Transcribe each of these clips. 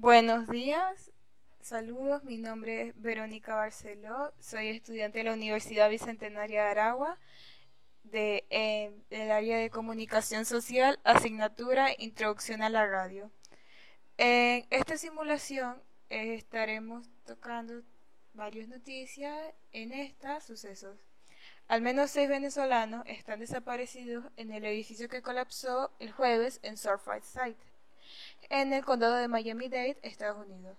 Buenos días, saludos, mi nombre es Verónica Barceló, soy estudiante de la Universidad Bicentenaria de Aragua de, eh, del área de comunicación social, asignatura Introducción a la radio. En esta simulación eh, estaremos tocando varias noticias en estas sucesos. Al menos seis venezolanos están desaparecidos en el edificio que colapsó el jueves en Surfside en el condado de Miami-Dade, Estados Unidos.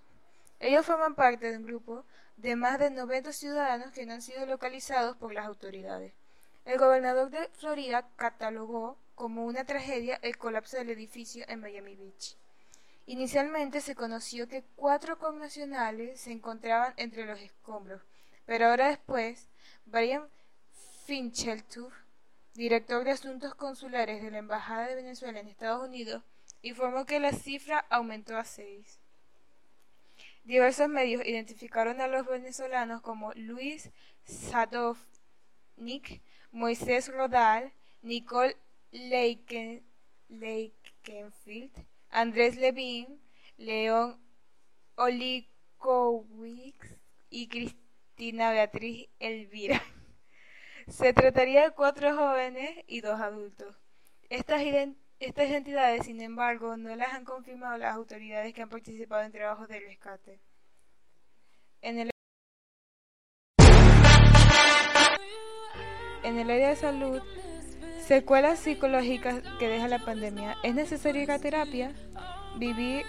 Ellos forman parte de un grupo de más de 90 ciudadanos que no han sido localizados por las autoridades. El gobernador de Florida catalogó como una tragedia el colapso del edificio en Miami Beach. Inicialmente se conoció que cuatro connacionales se encontraban entre los escombros, pero ahora después, Brian Fincheltuf, director de Asuntos Consulares de la Embajada de Venezuela en Estados Unidos, informó que la cifra aumentó a seis. Diversos medios identificaron a los venezolanos como Luis Sadovnik, Moisés Rodal, Nicole Leikenfield, Andrés Levin, León Olikowicz y Cristina Beatriz Elvira. Se trataría de cuatro jóvenes y dos adultos. Estas estas entidades, sin embargo, no las han confirmado las autoridades que han participado en trabajos de rescate. En el, área de salud, secuelas psicológicas que deja la pandemia. ¿Es necesario ir a terapia? Vivir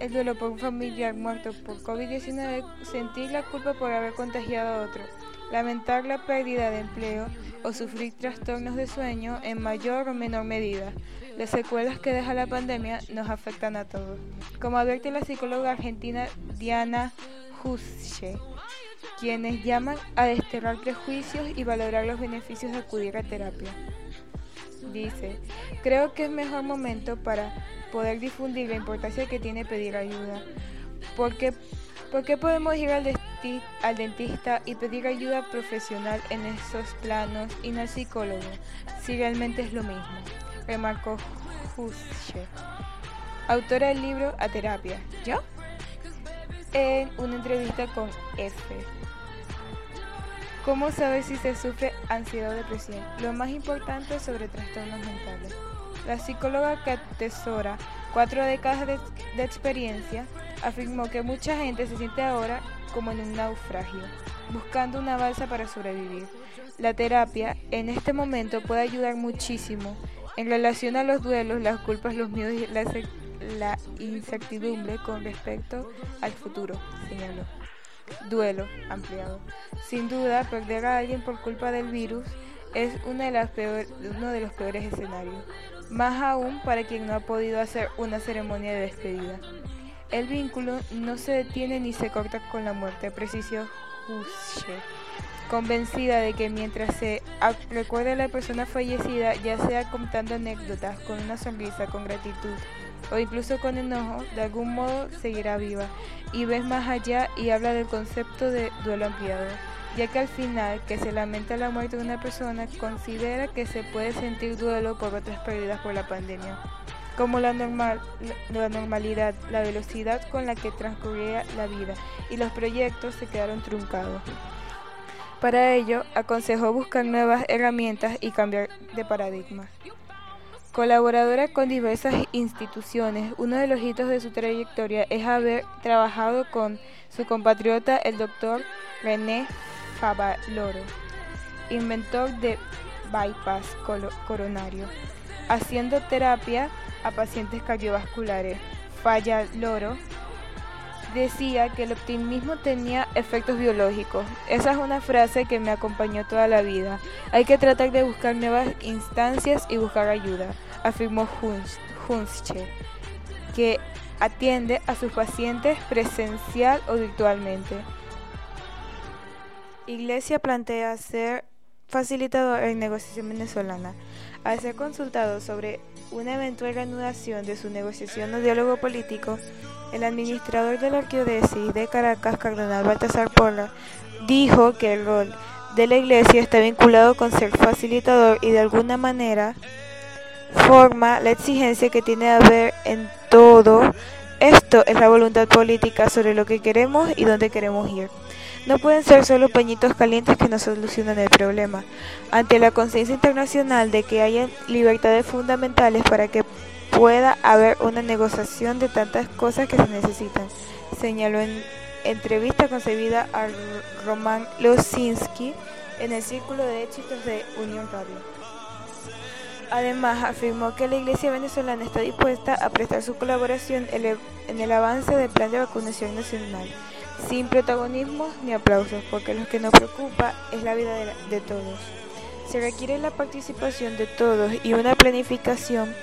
el duelo por un familiar muerto por COVID-19, sentir la culpa por haber contagiado a otro lamentar la pérdida de empleo o sufrir trastornos de sueño en mayor o menor medida. Las secuelas que deja la pandemia nos afectan a todos. Como advierte la psicóloga argentina Diana Husche, quienes llaman a desterrar prejuicios y valorar los beneficios de acudir a terapia. Dice, creo que es mejor momento para poder difundir la importancia que tiene pedir ayuda, porque ¿Por qué podemos ir al, al, dentista y pedir ayuda profesional en esos planos y no al psicólogo, si realmente es lo mismo? Remarcó Husche, autora del libro A Terapia. ¿Yo? En una entrevista con F. ¿Cómo saber si se sufre ansiedad o depresión? Lo más importante sobre trastornos mentales. La psicóloga que atesora cuatro décadas de, de experiencia afirmó que mucha gente se siente ahora como en un naufragio, buscando una balsa para sobrevivir. La terapia en este momento puede ayudar muchísimo en relación a los duelos, las culpas, los miedos y la, incertidumbre con respecto al futuro, señaló. Duelo ampliado. Sin duda, perder a alguien por culpa del virus es uno de los peores escenarios, más aún para quien no ha podido hacer una ceremonia de despedida. El vínculo no se detiene ni se corta con la muerte, precisó Husche, convencida de que mientras se recuerde a la persona fallecida, ya sea contando anécdotas, con una sonrisa, con gratitud o incluso con enojo, de algún modo seguirá viva. Y ves más allá y habla del concepto de duelo ampliado, ya que al final que se lamenta la muerte de una persona considera que se puede sentir duelo por otras pérdidas por la pandemia como la, normal, la, normalidad, la velocidad con la que transcurría la vida y los proyectos se quedaron truncados. Para ello, aconsejó buscar nuevas herramientas y cambiar de paradigma. Colaboradora con diversas instituciones, uno de los hitos de su trayectoria es haber trabajado con su compatriota el doctor René Favaloro, inventor de bypass coronario, haciendo terapia a pacientes cardiovasculares. Falla Loro decía que el optimismo tenía efectos biológicos. Esa es una frase que me acompañó toda la vida. Hay que tratar de buscar nuevas instancias y buscar ayuda, afirmó Hunsche, que atiende a sus pacientes presencial o virtualmente. Iglesia plantea ser facilitador en negociación venezolana. Al ser consultado sobre una eventual reanudación de su negociación o diálogo político, el administrador de la arquidiócesis de Caracas, Cardenal Baltasar Porra, dijo que el rol de la Iglesia está vinculado con ser facilitador y de alguna manera forma la exigencia que tiene de haber en todo esto es la voluntad política sobre lo que queremos y dónde queremos ir. No pueden ser solo pañitos calientes que no solucionan el problema. Ante la conciencia internacional de que haya libertades fundamentales para que pueda haber una negociación de tantas cosas que se necesitan, señaló en entrevista concebida a Roman Losinski en el Círculo de Éxitos de Unión Radio. Además, afirmó que la Iglesia venezolana está dispuesta a prestar su colaboración en el avance del plan de vacunación nacional, sin protagonismo ni aplausos, porque lo que nos preocupa es la vida de, todos. Se requiere la participación de todos y una planificación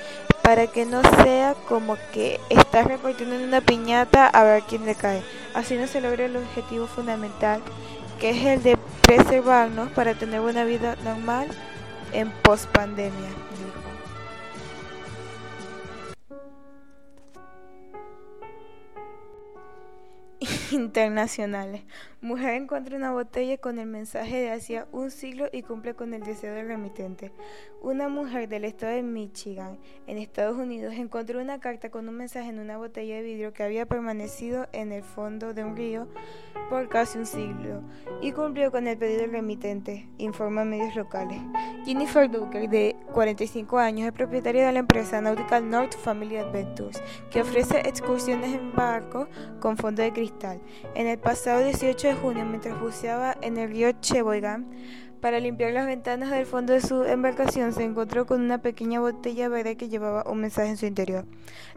para que no sea como que estás repartiendo en una piñata a ver quién le cae. Así no se logra el objetivo fundamental, que es el de preservarnos para tener una vida normal en pospandemia. Internacionales. Mujer encuentra una botella con el mensaje de hacía un siglo y cumple con el deseo del remitente. Una mujer del estado de Michigan, en Estados Unidos, encontró una carta con un mensaje en una botella de vidrio que había permanecido en el fondo de un río por casi un siglo y cumplió con el pedido del remitente, informan medios locales. Jennifer Duker, de 45 años, es propietaria de la empresa Nautical North Family Adventures, que ofrece excursiones en barco con fondo de cristal. En el pasado 18 de junio, mientras buceaba en el río Cheboygan, para limpiar las ventanas del fondo de su embarcación se encontró con una pequeña botella verde que llevaba un mensaje en su interior.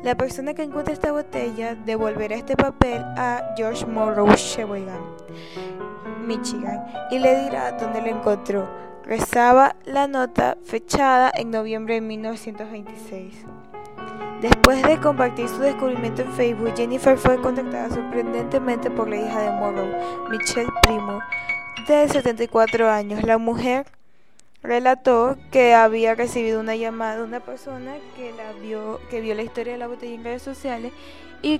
La persona que encuentre esta botella devolverá este papel a George Morrow Sheboygan, Michigan, y le dirá dónde lo encontró. Rezaba la nota fechada en noviembre de 1926. Después de compartir su descubrimiento en Facebook, Jennifer fue contactada sorprendentemente por la hija de Morrow, Michelle Primo, de 74 años. La mujer relató que había recibido una llamada de una persona que, vio, que vio la historia de la botella en redes sociales y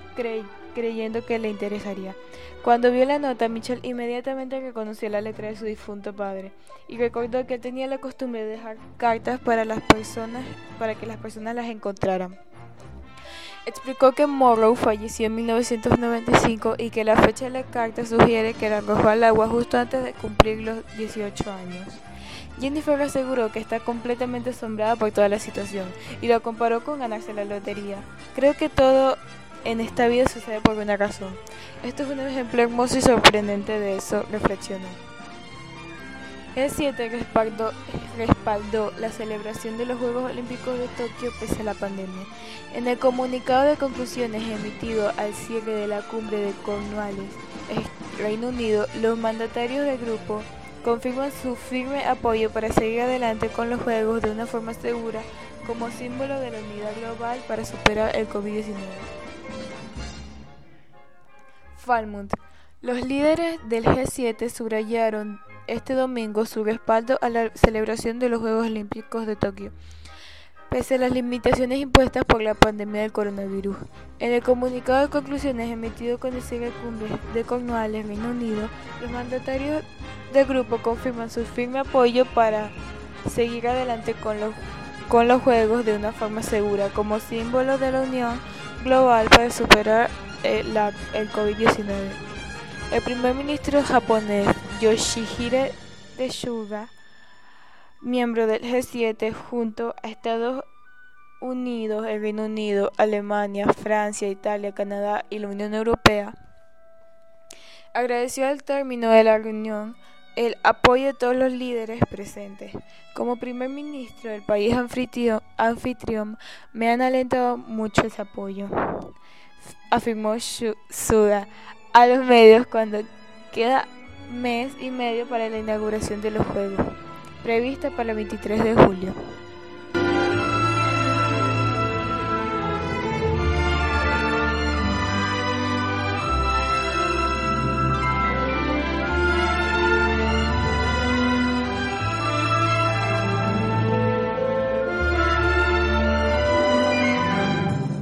creyendo que le interesaría. Cuando vio la nota, Michelle inmediatamente reconoció la letra de su difunto padre y recordó que él tenía la costumbre de dejar cartas para las personas para que las personas las encontraran. Explicó que Morrow falleció en 1995 y que la fecha de la carta sugiere que la arrojó al agua justo antes de cumplir los 18 años. Jennifer aseguró que está completamente asombrada por toda la situación y lo comparó con ganarse la lotería. Creo que todo en esta vida sucede por una razón. Esto es un ejemplo hermoso y sorprendente de eso, reflexionó. G7 respaldó, respaldó la celebración de los Juegos Olímpicos de Tokio pese a la pandemia. En el comunicado de conclusiones emitido al cierre de la cumbre de Cornwallis, Reino Unido, los mandatarios del grupo confirman su firme apoyo para seguir adelante con los Juegos de una forma segura como símbolo de la unidad global para superar el COVID-19. Falmouth. Los líderes del G7 subrayaron este domingo su respaldo a la celebración de los Juegos Olímpicos de Tokio, pese a las limitaciones impuestas por la pandemia del coronavirus. En el comunicado de conclusiones emitido con el cierre cumbre de Cornwallis, Reino Unido, los mandatarios del grupo confirman su firme apoyo para seguir adelante con los, con los Juegos de una forma segura, como símbolo de la unión global para superar eh, el COVID-19. El primer ministro japonés Yoshihide Suga, miembro del G7 junto a Estados Unidos, el Reino Unido, Alemania, Francia, Italia, Canadá y la Unión Europea, agradeció al término de la reunión el apoyo de todos los líderes presentes. Como primer ministro del país anfitrión, me han alentado mucho ese apoyo, afirmó Suga a los medios cuando queda mes y medio para la inauguración de los Juegos, prevista para el 23 de julio.